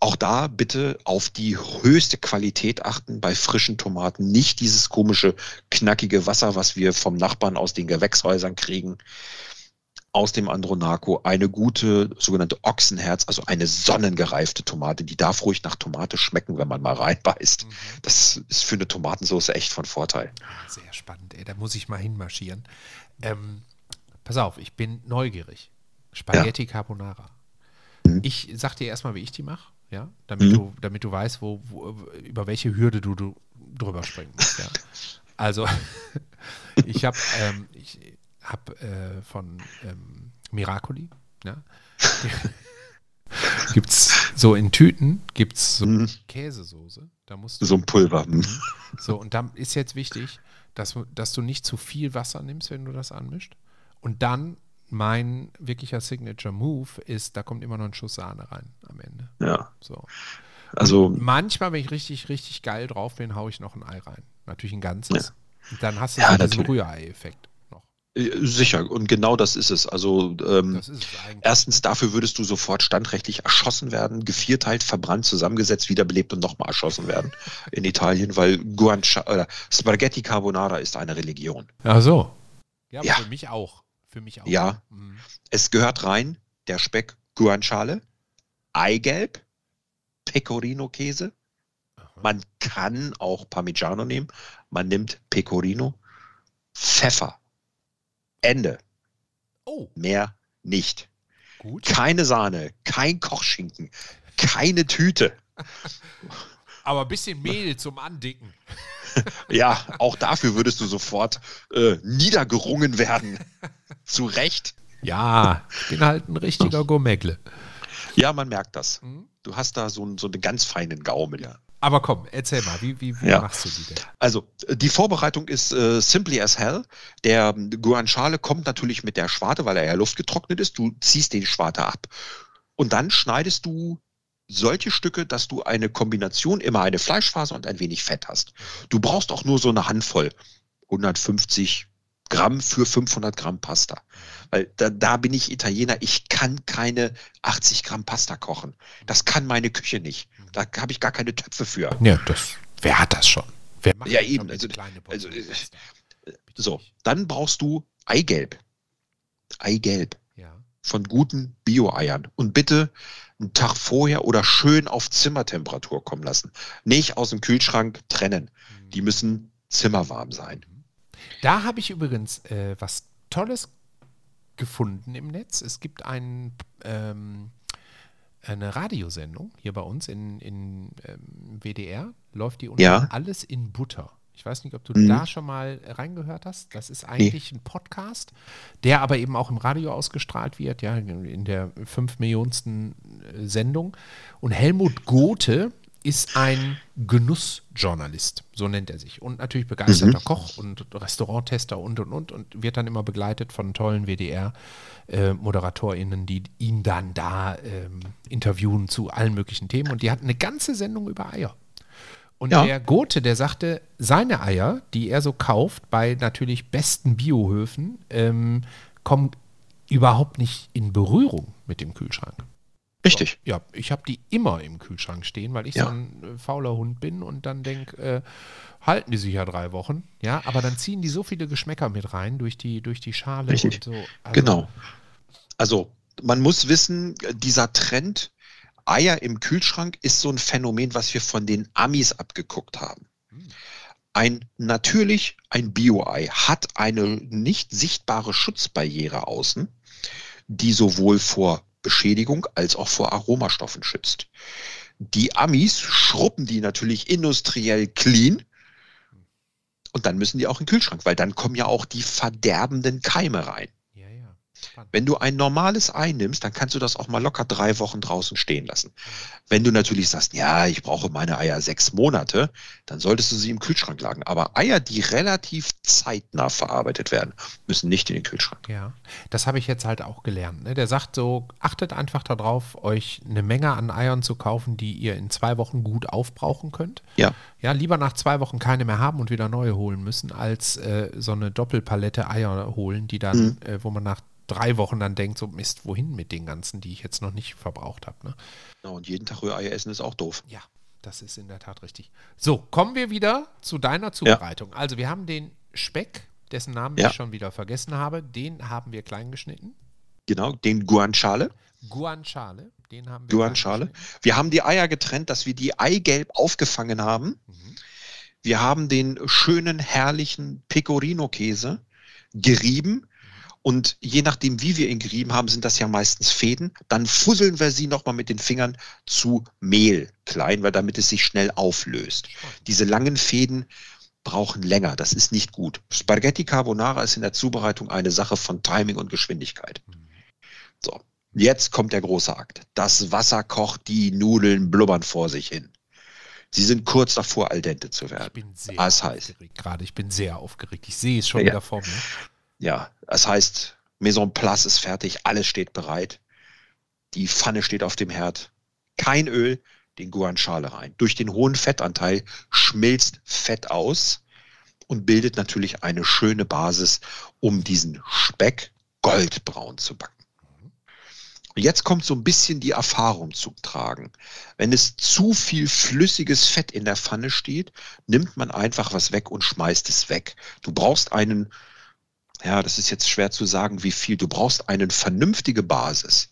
auch da bitte auf die höchste Qualität achten bei frischen Tomaten. Nicht dieses komische, knackige Wasser, was wir vom Nachbarn aus den Gewächshäusern kriegen aus dem Andronaco eine gute sogenannte Ochsenherz, also eine sonnengereifte Tomate. Die darf ruhig nach Tomate schmecken, wenn man mal reinbeißt. Mhm. Das ist für eine Tomatensauce echt von Vorteil. Sehr spannend, ey. Da muss ich mal hinmarschieren. Ähm, pass auf, ich bin neugierig. Spaghetti ja. Carbonara. Mhm. Ich sag dir erstmal, wie ich die mache, ja, damit, mhm. du, damit du weißt, wo, wo, über welche Hürde du, du drüber springen musst. Ja. Also, ich habe, ähm, ich, habe äh, von ähm, Miracoli, ja, gibt es so in Tüten, gibt es so mhm. Käsesoße. Da musst du, so ein Pulver. Mhm. So, und dann ist jetzt wichtig, dass, dass du nicht zu viel Wasser nimmst, wenn du das anmischt. Und dann mein wirklicher Signature Move ist, da kommt immer noch ein Schuss Sahne rein am Ende. Ja. So. Also und manchmal, wenn ich richtig, richtig geil drauf bin, haue ich noch ein Ei rein. Natürlich ein ganzes. Ja. Und dann hast du ja, diesen Rührei-Effekt. Äh, sicher, und genau das ist es. Also ähm, ist es erstens, dafür würdest du sofort standrechtlich erschossen werden, gevierteilt, verbrannt, zusammengesetzt, wiederbelebt und nochmal erschossen werden in Italien, weil Guancia oder Spaghetti Carbonara ist eine Religion. Ach so. Ja, ja. für mich auch. Für mich auch. Ja. Mhm. Es gehört rein der Speck Guanciale, Eigelb, Pecorino-Käse. Man kann auch Parmigiano nehmen. Man nimmt Pecorino, Pfeffer, Ende. Oh. Mehr nicht. Gut. Keine Sahne, kein Kochschinken, keine Tüte. Aber ein bisschen Mehl zum Andicken. ja, auch dafür würdest du sofort äh, niedergerungen werden. Zu Recht. Ja, ich bin halt ein richtiger Gourmetle. Ja, man merkt das. Mhm. Du hast da so, so einen ganz feinen Gaumen. Ja. Aber komm, erzähl mal, wie, wie, wie ja. machst du die denn? Also, die Vorbereitung ist äh, simply as hell. Der Guanciale kommt natürlich mit der Schwarte, weil er ja luftgetrocknet ist. Du ziehst den Schwarte ab. Und dann schneidest du solche Stücke, dass du eine Kombination, immer eine Fleischfaser und ein wenig Fett hast. Du brauchst auch nur so eine Handvoll. 150 Gramm für 500 Gramm Pasta. Weil da, da bin ich Italiener, ich kann keine 80 Gramm Pasta kochen. Das kann meine Küche nicht. Da habe ich gar keine Töpfe für. Ja, das, wer hat das schon? Wer macht ja, eben. Also, also, äh, so, dann brauchst du Eigelb. Eigelb. Ja. Von guten Bio-Eiern. Und bitte einen Tag vorher oder schön auf Zimmertemperatur kommen lassen. Nicht aus dem Kühlschrank trennen. Mhm. Die müssen zimmerwarm sein. Da habe ich übrigens äh, was Tolles gefunden im Netz. Es gibt ein, ähm, eine Radiosendung hier bei uns in, in ähm, WDR, läuft die unter ja. Alles in Butter. Ich weiß nicht, ob du mhm. da schon mal reingehört hast. Das ist eigentlich nee. ein Podcast, der aber eben auch im Radio ausgestrahlt wird, ja, in der fünf Millionsten äh, Sendung. Und Helmut Gothe ist ein Genussjournalist, so nennt er sich. Und natürlich begeisterter mhm. Koch und Restauranttester und und und und wird dann immer begleitet von tollen WDR-ModeratorInnen, äh, die ihn dann da ähm, interviewen zu allen möglichen Themen. Und die hatten eine ganze Sendung über Eier. Und ja. der Gote, der sagte, seine Eier, die er so kauft, bei natürlich besten Biohöfen, ähm, kommen überhaupt nicht in Berührung mit dem Kühlschrank. Richtig. So, ja, ich habe die immer im Kühlschrank stehen, weil ich ja. so ein äh, fauler Hund bin und dann denke, äh, halten die sich ja drei Wochen. Ja, aber dann ziehen die so viele Geschmäcker mit rein durch die, durch die Schale Richtig. und so. Also, genau. Also man muss wissen, dieser Trend Eier im Kühlschrank ist so ein Phänomen, was wir von den Amis abgeguckt haben. Hm. Ein natürlich ein Bio-Ei hat eine nicht sichtbare Schutzbarriere außen, die sowohl vor Beschädigung als auch vor Aromastoffen schützt. Die Amis schruppen die natürlich industriell clean und dann müssen die auch in den Kühlschrank, weil dann kommen ja auch die verderbenden Keime rein. Wenn du ein normales Ei nimmst, dann kannst du das auch mal locker drei Wochen draußen stehen lassen. Wenn du natürlich sagst, ja, ich brauche meine Eier sechs Monate, dann solltest du sie im Kühlschrank lagern. Aber Eier, die relativ zeitnah verarbeitet werden, müssen nicht in den Kühlschrank. Ja, das habe ich jetzt halt auch gelernt. Ne? Der sagt so, achtet einfach darauf, euch eine Menge an Eiern zu kaufen, die ihr in zwei Wochen gut aufbrauchen könnt. Ja. Ja, lieber nach zwei Wochen keine mehr haben und wieder neue holen müssen, als äh, so eine Doppelpalette Eier holen, die dann, Mhm. äh, wo man nach drei Wochen dann denkt, so Mist, wohin mit den ganzen, die ich jetzt noch nicht verbraucht habe. Ne? Ja, Und jeden Tag Rührei essen ist auch doof. Ja, das ist in der Tat richtig. So, kommen wir wieder zu deiner Zubereitung. Also wir haben den Speck, dessen Namen Ja. ich schon wieder vergessen habe, den haben wir klein geschnitten. Genau, den Guanciale. Guanciale, den haben wir Guanciale. Wir haben die Eier getrennt, dass wir die Eigelb aufgefangen haben. Mhm. Wir haben den schönen, herrlichen Pecorino-Käse gerieben. Und je nachdem, wie wir ihn gerieben haben, sind das ja meistens Fäden. Dann fusseln wir sie nochmal mit den Fingern zu Mehl klein, weil damit es sich schnell auflöst. Diese langen Fäden brauchen länger. Das ist nicht gut. Spaghetti Carbonara ist in der Zubereitung eine Sache von Timing und Geschwindigkeit. So, jetzt kommt der große Akt. Das Wasser kocht, die Nudeln blubbern vor sich hin. Sie sind kurz davor, al dente zu Ich werden. bin sehr Was heißt? aufgeregt gerade. Ich bin sehr aufgeregt. Ich sehe es schon Ja. wieder vor mir. Ja, das heißt, Maison place ist fertig, alles steht bereit. Die Pfanne steht auf dem Herd. Kein Öl, den Guanciale rein. Durch den hohen Fettanteil schmilzt Fett aus und bildet natürlich eine schöne Basis, um diesen Speck goldbraun zu backen. Jetzt kommt so ein bisschen die Erfahrung zum Tragen. Wenn es zu viel flüssiges Fett in der Pfanne steht, nimmt man einfach was weg und schmeißt es weg. Du brauchst einen ja, das ist jetzt schwer zu sagen, wie viel. Du brauchst eine vernünftige Basis.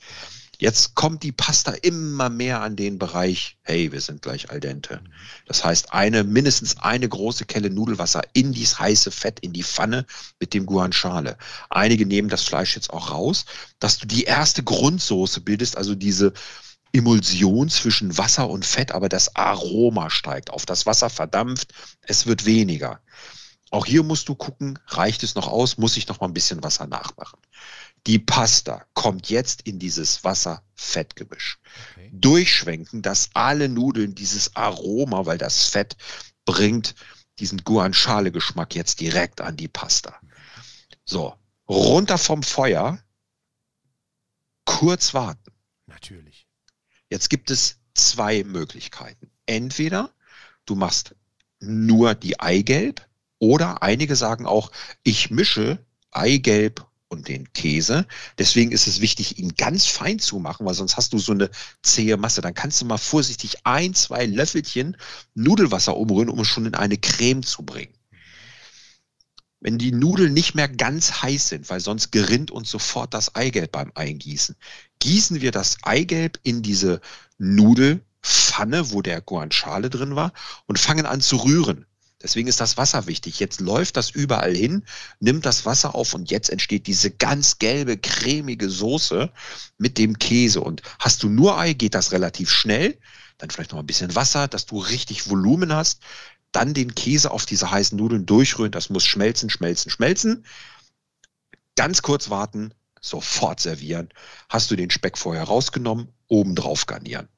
Jetzt kommt die Pasta immer mehr an den Bereich, hey, wir sind gleich al dente. Das heißt, eine, mindestens eine große Kelle Nudelwasser in dieses heiße Fett, in die Pfanne mit dem Guanciale. Einige nehmen das Fleisch jetzt auch raus, dass du die erste Grundsoße bildest, also diese Emulsion zwischen Wasser und Fett, aber das Aroma steigt auf. Das Wasser verdampft, es wird weniger. Auch hier musst du gucken, reicht es noch aus, muss ich noch mal ein bisschen Wasser nachmachen. Die Pasta kommt jetzt in dieses Wasser-Fett-Gemisch. Okay. Durchschwenken, dass alle Nudeln dieses Aroma, weil das Fett bringt diesen Guanciale-Geschmack jetzt direkt an die Pasta. So, runter vom Feuer, kurz warten. Natürlich. Jetzt gibt es zwei Möglichkeiten. Entweder du machst nur die Eigelb oder einige sagen auch, ich mische Eigelb und den Käse. Deswegen ist es wichtig, ihn ganz fein zu machen, weil sonst hast du so eine zähe Masse. Dann kannst du mal vorsichtig ein, zwei Löffelchen Nudelwasser umrühren, um es schon in eine Creme zu bringen. Wenn die Nudeln nicht mehr ganz heiß sind, weil sonst gerinnt uns sofort das Eigelb beim Eingießen, gießen wir das Eigelb in diese Nudelpfanne, wo der Guanciale drin war, und fangen an zu rühren. Deswegen ist das Wasser wichtig. Jetzt läuft das überall hin, nimmt das Wasser auf und jetzt entsteht diese ganz gelbe, cremige Soße mit dem Käse. Und hast du nur Ei, geht das relativ schnell. Dann vielleicht noch ein bisschen Wasser, dass du richtig Volumen hast. Dann den Käse auf diese heißen Nudeln durchrühren. Das muss schmelzen, schmelzen, schmelzen. Ganz kurz warten, sofort servieren. Hast du den Speck vorher rausgenommen, obendrauf garnieren.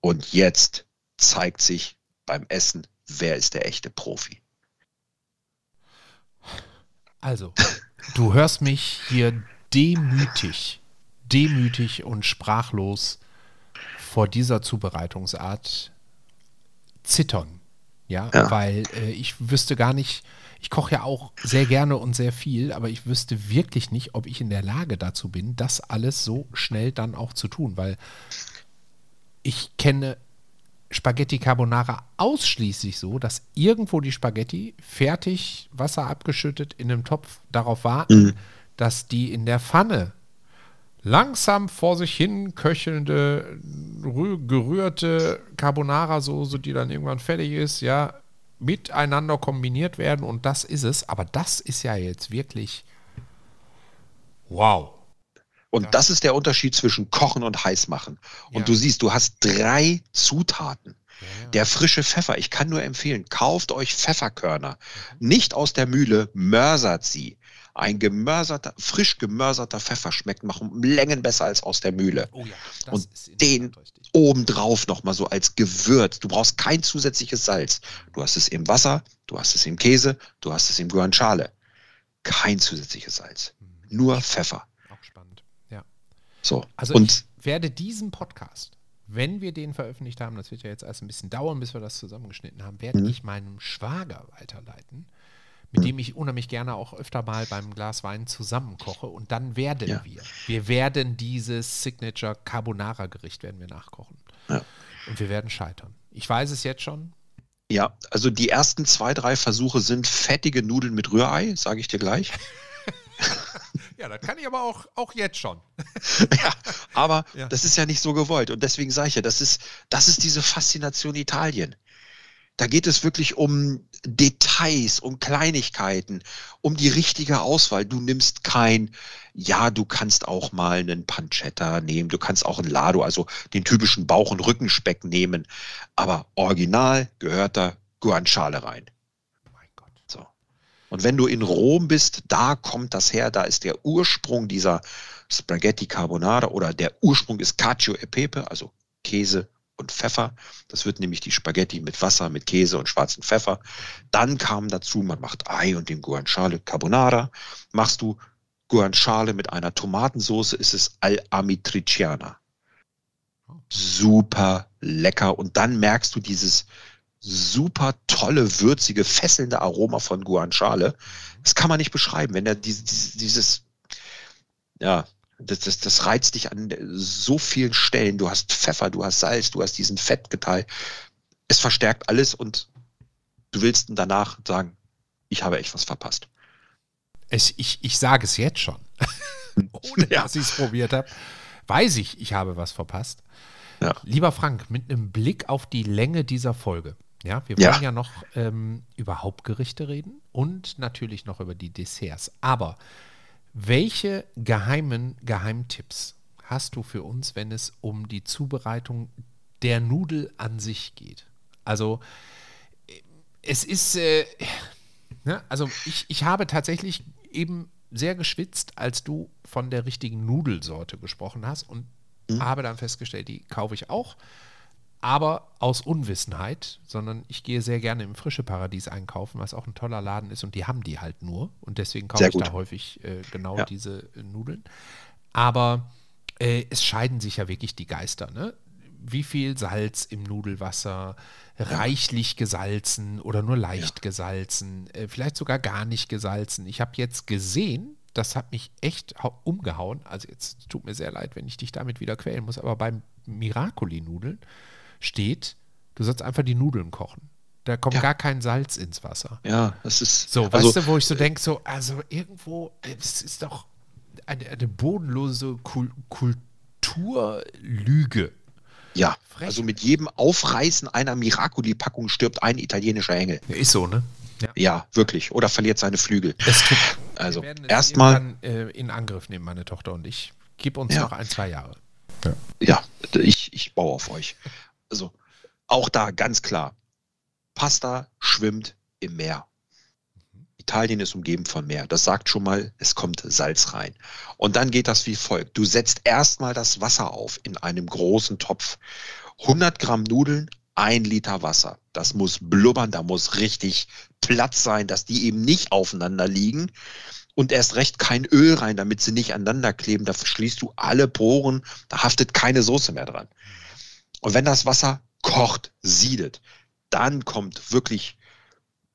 Und jetzt zeigt sich beim Essen, wer ist der echte Profi. Also, du hörst mich hier demütig, demütig und sprachlos vor dieser Zubereitungsart zittern. Ja, Ja. weil äh, ich wüsste gar nicht, ich koche ja auch sehr gerne und sehr viel, aber ich wüsste wirklich nicht, ob ich in der Lage dazu bin, das alles so schnell dann auch zu tun, weil ich kenne Spaghetti Carbonara ausschließlich so, dass irgendwo die Spaghetti fertig, Wasser abgeschüttet in einem Topf darauf warten, Mhm. dass die in der Pfanne langsam vor sich hin köchelnde, rü- gerührte Carbonara-Soße, die dann irgendwann fertig ist, ja, miteinander kombiniert werden und das ist es. Aber das ist ja jetzt wirklich wow. Und Ja. das ist der Unterschied zwischen Kochen und Heißmachen. Und Ja. du siehst, du hast drei Zutaten. Ja. Der frische Pfeffer, ich kann nur empfehlen, kauft euch Pfefferkörner. Nicht aus der Mühle, mörsert sie. Ein gemörserter, frisch gemörserter Pfeffer schmeckt noch um Längen besser als aus der Mühle. Oh ja, Und den obendrauf nochmal so als Gewürz. Du brauchst kein zusätzliches Salz. Du hast es im Wasser, du hast es im Käse, du hast es im Guanciale. Kein zusätzliches Salz. Mhm. Nur Pfeffer. So. Also Und ich werde diesen Podcast, wenn wir den veröffentlicht haben, das wird ja jetzt erst ein bisschen dauern, bis wir das zusammengeschnitten haben, werde Mhm. ich meinem Schwager weiterleiten, mit dem ich unheimlich gerne auch öfter mal beim Glas Wein zusammenkoche und dann werden Ja. wir, wir werden dieses Signature Carbonara Gericht werden wir nachkochen. Ja. Und wir werden scheitern. Ich weiß es jetzt schon. ja, also die ersten zwei, drei Versuche sind fettige Nudeln mit Rührei, sage ich dir gleich. Ja, das kann ich aber auch, auch jetzt schon. ja, aber Ja. das ist ja nicht so gewollt. Und deswegen sage ich ja, das ist, das ist diese Faszination Italien. Da geht es wirklich um Details, um Kleinigkeiten, um die richtige Auswahl. Du nimmst kein, ja, du kannst auch mal einen Pancetta nehmen, du kannst auch ein Lado, also den typischen Bauch- und Rückenspeck nehmen. Aber original gehört da Guanciale rein. Und wenn du in Rom bist, da kommt das her, da ist der Ursprung dieser Spaghetti Carbonara oder der Ursprung ist Cacio e Pepe, also Käse und Pfeffer. Das wird nämlich die Spaghetti mit Wasser, mit Käse und schwarzen Pfeffer. Dann kam dazu, man macht Ei und den Guanciale Carbonara. Machst du Guanciale mit einer Tomatensauce, ist es Al Amitriciana. Super lecker. Und dann merkst du dieses super tolle, würzige, fesselnde Aroma von Guanciale. Das kann man nicht beschreiben. Wenn er dieses, dieses, ja, das, das, das reizt dich an so vielen Stellen. Du hast Pfeffer, du hast Salz, du hast diesen Fettgeteil. Es verstärkt alles und du willst danach sagen, ich habe echt was verpasst. Es, ich, ich sage es jetzt schon. Ohne Ja. dass ich es probiert habe, weiß ich, ich habe was verpasst. Ja. Lieber Frank, mit einem Blick auf die Länge dieser Folge. Ja, wir Ja. wollen ja, noch ähm, über Hauptgerichte reden und natürlich noch über die Desserts. Aber welche geheimen Geheimtipps hast du für uns, wenn es um die Zubereitung der Nudel an sich geht? Also, es ist, äh, ne, also ich, ich habe tatsächlich eben sehr geschwitzt, als du von der richtigen Nudelsorte gesprochen hast und habe dann festgestellt, die kaufe ich auch, aber aus Unwissenheit, sondern ich gehe sehr gerne im Frische Paradies einkaufen, was auch ein toller Laden ist und die haben die halt nur und deswegen kaufe Sehr ich gut. da häufig äh, genau Ja. diese äh, Nudeln. Aber äh, es scheiden sich ja wirklich die Geister, ne? Wie viel Salz im Nudelwasser, reichlich gesalzen oder nur leicht gesalzen, äh, vielleicht sogar gar nicht gesalzen. Ich habe jetzt gesehen, das hat mich echt hau- umgehauen. Also jetzt tut mir sehr leid, wenn ich dich damit wieder quälen muss, aber beim Miracoli-Nudeln steht, du sollst einfach die Nudeln kochen. Da kommt Ja. gar kein Salz ins Wasser. Ja, das ist So, also, weißt du, wo ich so denke, so, also irgendwo, es ist doch eine, eine bodenlose Kul Kulturlüge. ja, Frech. also mit jedem Aufreißen einer Miracoli-Packung stirbt ein italienischer Engel. Ja, ist so, ne? Ja. Ja, wirklich. Oder verliert seine Flügel. Es tut, Also erstmal, äh, in Angriff nehmen, meine Tochter und ich. Gib uns Ja. noch ein, zwei Jahre. ja, ich, ich baue auf euch. Also auch da ganz klar. Pasta schwimmt im Meer. Italien ist umgeben von Meer. Das sagt schon mal, es kommt Salz rein. Und dann geht das wie folgt. Du setzt erstmal das Wasser auf in einem großen Topf. 100 Gramm Nudeln, ein Liter Wasser. Das muss blubbern, da muss richtig Platz sein, dass die eben nicht aufeinander liegen. Und erst recht kein Öl rein, damit sie nicht aneinander kleben. Da verschließt du alle Poren, da haftet keine Soße mehr dran. Und wenn das Wasser kocht, siedet, dann kommt wirklich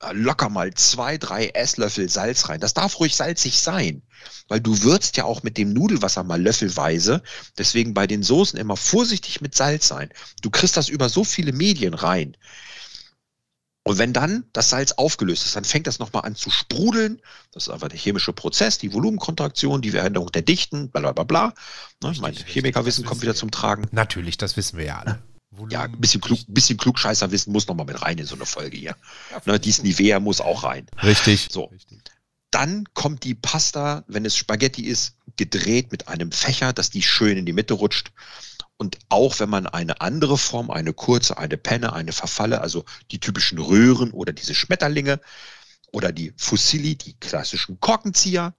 äh, locker mal zwei, drei Esslöffel Salz rein. Das darf ruhig salzig sein, weil du würzt ja auch mit dem Nudelwasser mal löffelweise. Deswegen bei den Soßen immer vorsichtig mit Salz sein. Du kriegst das über so viele Medien rein. Und wenn dann das Salz aufgelöst ist, dann fängt das nochmal an zu sprudeln. Das ist einfach der chemische Prozess, die Volumenkontraktion, die Veränderung der Dichten, bla bla bla bla. Ne, Richtig, mein Chemikerwissen kommt wieder zum Tragen. Natürlich, das wissen wir ja alle. Ja, Volumen- ein bisschen, klug, bisschen Klugscheißerwissen muss nochmal mit rein in so eine Folge hier. Ja, Ne, dies Nivea muss auch rein. Richtig. So. Richtig. Dann kommt die Pasta, wenn es Spaghetti ist, gedreht mit einem Fächer, dass die schön in die Mitte rutscht. Und auch wenn man eine andere Form, eine kurze, eine Penne, eine Verfalle, also die typischen Röhren oder diese Schmetterlinge, oder die Fusilli, die klassischen Korkenzieher,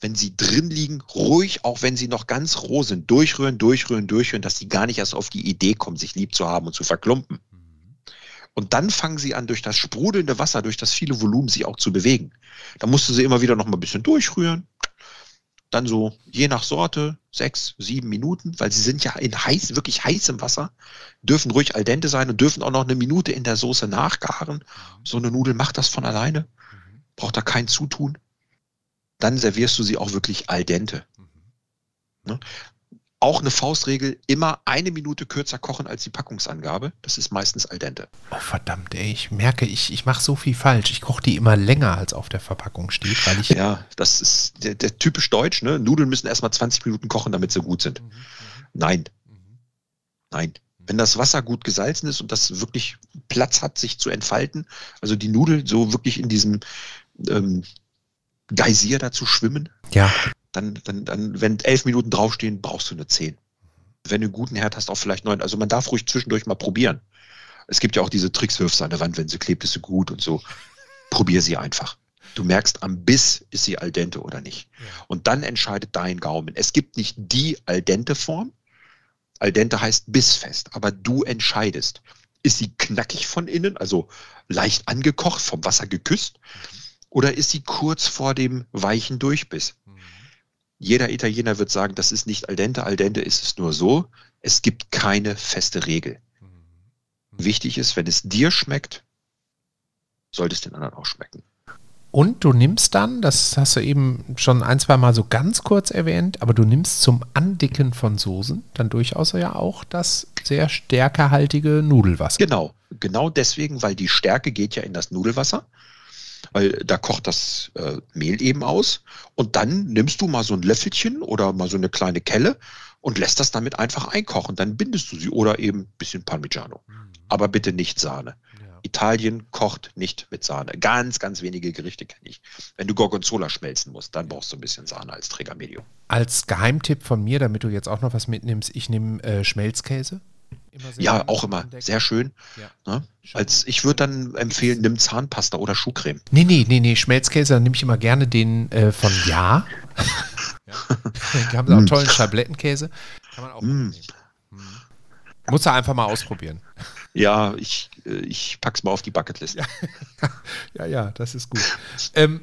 wenn sie drin liegen, ruhig, auch wenn sie noch ganz roh sind, durchrühren, durchrühren, durchrühren, dass sie gar nicht erst auf die Idee kommen, sich lieb zu haben und zu verklumpen. Und dann fangen sie an, durch das sprudelnde Wasser, durch das viele Volumen sich auch zu bewegen. Da musst du sie immer wieder noch mal ein bisschen durchrühren. Dann so, je nach Sorte, sechs, sieben Minuten, weil sie sind ja in heiß, wirklich heißem Wasser, dürfen ruhig al dente sein und dürfen auch noch eine Minute in der Soße nachgaren. So eine Nudel macht das von alleine. Braucht da kein Zutun. Dann servierst du sie auch wirklich al dente. Ne? Auch eine Faustregel, immer eine Minute kürzer kochen als die Packungsangabe. Das ist meistens al dente. Oh, verdammt, ey, ich merke, ich, ich mache so viel falsch. Ich koche die immer länger, als auf der Verpackung steht, weil ich. Ja, das ist der, der typisch deutsch, ne? Nudeln müssen erstmal 20 Minuten kochen, damit sie gut sind. Nein. Nein. Wenn das Wasser gut gesalzen ist und das wirklich Platz hat, sich zu entfalten, also die Nudel so wirklich in diesem ähm, Geysir da zu schwimmen, Ja, dann, dann, dann, wenn elf Minuten draufstehen, brauchst du eine zehn. Wenn du einen guten Herd hast, auch vielleicht neun. Also man darf ruhig zwischendurch mal probieren. Es gibt ja auch diese Tricks, wirfst du an der Wand, wenn sie klebt, ist sie gut und so. Probier sie einfach. Du merkst am Biss, ist sie al dente oder nicht. Und dann entscheidet dein Gaumen. Es gibt nicht die al dente Form. Al dente heißt bissfest, aber du entscheidest. Ist sie knackig von innen, also leicht angekocht, vom Wasser geküsst? Oder ist sie kurz vor dem weichen Durchbiss? Jeder Italiener wird sagen, das ist nicht al dente. Al dente ist es nur so. Es gibt keine feste Regel. Wichtig ist, wenn es dir schmeckt, sollte es den anderen auch schmecken. Und du nimmst dann, das hast du eben schon ein, zwei Mal so ganz kurz erwähnt, aber du nimmst zum Andicken von Soßen dann durchaus ja auch das sehr stärkehaltige Nudelwasser. Genau, genau deswegen, weil die Stärke geht ja in das Nudelwasser, weil da kocht das äh, Mehl eben aus und dann nimmst du mal so ein Löffelchen oder mal so eine kleine Kelle und lässt das damit einfach einkochen. Dann bindest du sie oder eben ein bisschen Parmigiano. Aber bitte nicht Sahne. Italien kocht nicht mit Sahne. Ganz, ganz wenige Gerichte kenne ich. Wenn du Gorgonzola schmelzen musst, dann brauchst du ein bisschen Sahne als Trägermedium. Als Geheimtipp von mir, damit du jetzt auch noch was mitnimmst, ich nehme äh, Schmelzkäse. Immer sehr Ja, auch immer entdeckt. sehr schön. Ja. Ne? Als ich würde dann empfehlen, nimm Zahnpasta oder Schuhcreme. Nee, nee, nee, nee, Schmelzkäse, dann nehme ich immer gerne den äh, von Ja. ja. Da haben sie auch Mm. tollen Schablettenkäse. Kann man auch Mm. Muss er einfach mal ausprobieren. Ja, ich, äh, ich pack's mal auf die Bucketlist. Ja, ja, das ist gut. Ähm,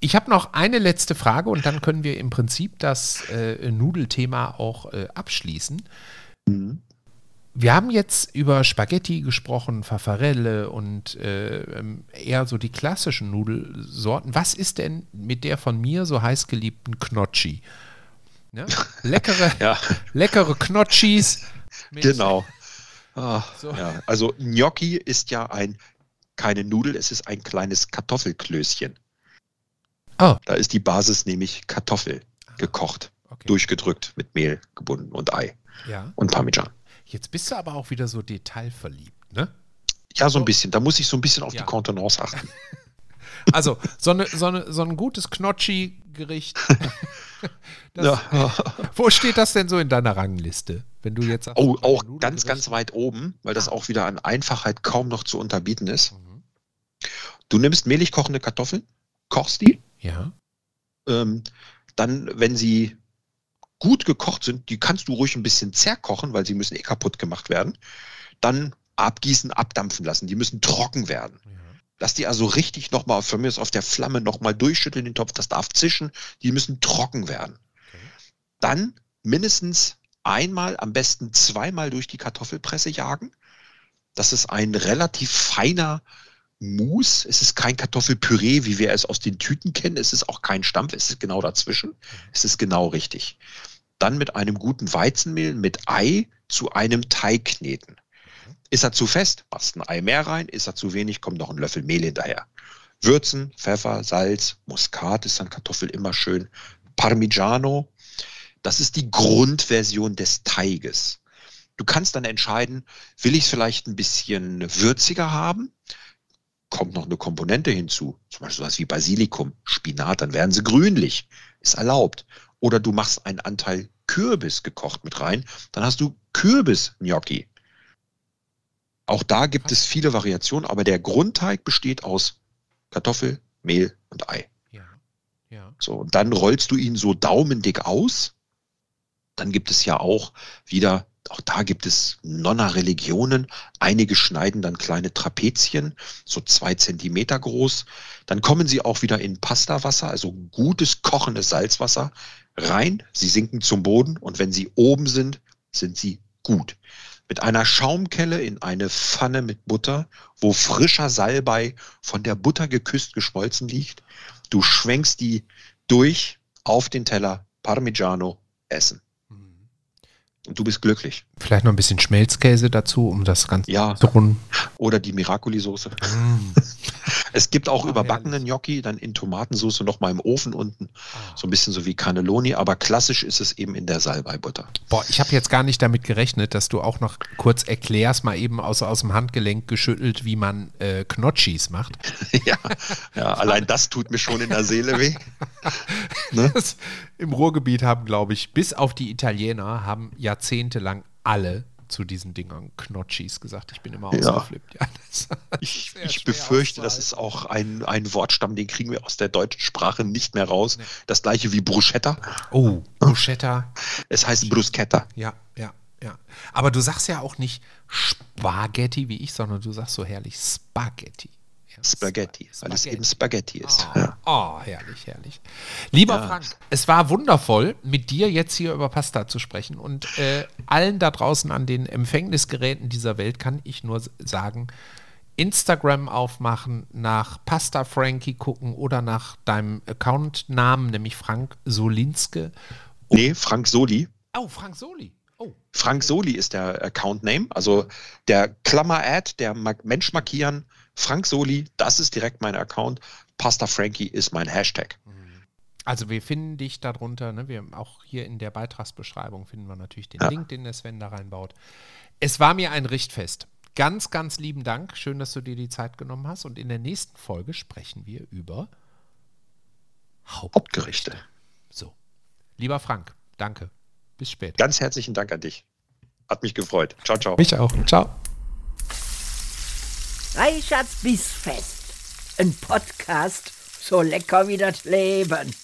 ich habe noch eine letzte Frage und dann können wir im Prinzip das äh, Nudelthema auch äh, abschließen. Mhm. Wir haben jetzt über Spaghetti gesprochen, Farfarelle und äh, ähm, eher so die klassischen Nudelsorten. Was ist denn mit der von mir so heiß geliebten Gnocchi? Ne? Leckere, Ja, leckere mit- genau. Ah, So. ja. Also Gnocchi ist ja ein keine Nudel, es ist ein kleines Kartoffelklößchen. Oh. Da ist die Basis nämlich Kartoffel gekocht, Okay. durchgedrückt mit Mehl gebunden und Ei Ja. und Parmesan. Jetzt bist du aber auch wieder so detailverliebt, ne? Ja, so ein bisschen. Da muss ich so ein bisschen auf Ja. die Kontenance achten. Also, so, eine, so, eine, so ein gutes Gnocchi-Gericht. das, Ja. Wo steht das denn so in deiner Rangliste? Wenn du jetzt sagst, Oh, auch ganz, ganz weit oben, weil das auch wieder an Einfachheit kaum noch zu unterbieten ist. Mhm. Du nimmst mehlig kochende Kartoffeln, kochst die, Ja. ähm, dann, wenn sie gut gekocht sind, die kannst du ruhig ein bisschen zerkochen, weil sie müssen eh kaputt gemacht werden. Dann abgießen, abdampfen lassen. Die müssen trocken werden. ja. Lass die also richtig nochmal, von mir ist auf der Flamme nochmal durchschütteln den Topf, das darf zischen. Die müssen trocken werden. Okay. Dann mindestens einmal, am besten zweimal durch die Kartoffelpresse jagen. Das ist ein relativ feiner Mousse. Es ist kein Kartoffelpüree, wie wir es aus den Tüten kennen. Es ist auch kein Stampf. Es ist genau dazwischen. Es ist genau richtig. Dann mit einem guten Weizenmehl mit Ei zu einem Teig kneten. Ist er zu fest, machst ein Ei mehr rein. Ist er zu wenig, kommt noch ein Löffel Mehl hinterher. Würzen, Pfeffer, Salz, Muskat ist an Kartoffel immer schön. Parmigiano, das ist die Grundversion des Teiges. Du kannst dann entscheiden, will ich es vielleicht ein bisschen würziger haben? Kommt noch eine Komponente hinzu, zum Beispiel sowas wie Basilikum, Spinat, dann werden sie grünlich, ist erlaubt. Oder du machst einen Anteil Kürbis gekocht mit rein, dann hast du Kürbis-Gnocchi. Auch da gibt es viele Variationen, aber der Grundteig besteht aus Kartoffel, Mehl und Ei. Ja. Ja. So, und dann rollst du ihn so daumendick aus. Dann gibt es ja auch wieder, auch da gibt es Nonna-Religionen. Einige schneiden dann kleine Trapezien, so zwei Zentimeter groß. Dann kommen sie auch wieder in Pastawasser, also gutes kochendes Salzwasser rein. Sie sinken zum Boden und wenn sie oben sind, sind sie gut. Mit einer Schaumkelle in eine Pfanne mit Butter, wo frischer Salbei von der Butter geküsst geschmolzen liegt. Du schwenkst die durch auf den Teller Parmigiano essen. Und du bist glücklich. Vielleicht noch ein bisschen Schmelzkäse dazu, um das Ganze Ja. zu runden. Oder die Miracoli-Soße. Mm. Es gibt auch Ah, überbackenen herrlich. Gnocchi, dann in Tomatensoße noch mal im Ofen unten. Ah. So ein bisschen so wie Cannelloni, aber klassisch ist es eben in der Salbeibutter. Boah, ich habe jetzt gar nicht damit gerechnet, dass du auch noch kurz erklärst, mal eben aus, aus dem Handgelenk geschüttelt, wie man äh, Knotschis macht. ja, ja, allein das tut mir schon in der Seele weh. Ne? Im Ruhrgebiet haben, glaube ich, bis auf die Italiener, haben jahrzehntelang alle zu diesen Dingern Knotschis gesagt. Ich bin immer Ja. ausgeflippt. Ja, Ich, ich befürchte, das ist auch ein, ein Wortstamm, den kriegen wir aus der deutschen Sprache nicht mehr raus. Nee. Das gleiche wie Bruschetta. Oh, Bruschetta. Es heißt Bruschetta. Ja, ja, ja. Aber du sagst ja auch nicht Spaghetti wie ich, sondern du sagst so herrlich Spaghetti. Spaghetti, Spa- weil es eben Spaghetti ist. Oh, Ja. oh, herrlich, herrlich. Lieber Ja. Frank, es war wundervoll, mit dir jetzt hier über Pasta zu sprechen. Und äh, allen da draußen an den Empfängnisgeräten dieser Welt kann ich nur sagen, Instagram aufmachen, nach Pasta Frankie gucken oder nach deinem Accountnamen, nämlich Frank Solinske. Nee, Frank Soli. Oh, Frank Soli. Oh, Frank Soli ist der Account-Name, also der Klammer-Ad, der Mensch markieren, Frank Soli, das ist direkt mein Account. Pasta Frankie ist mein Hashtag. Also wir finden dich darunter, ne? wir auch hier in der Beitragsbeschreibung finden wir natürlich den Ja. Link, den der Sven da reinbaut. Es war mir ein Richtfest. Ganz, ganz lieben Dank. Schön, dass du dir die Zeit genommen hast. Und in der nächsten Folge sprechen wir über Hauptgerichte. So. Lieber Frank, danke. Bis später. Ganz herzlichen Dank an dich. Hat mich gefreut. Ciao, ciao. Mich auch. Ciao. Reichards Bissfest. Ein Podcast so lecker wie das Leben.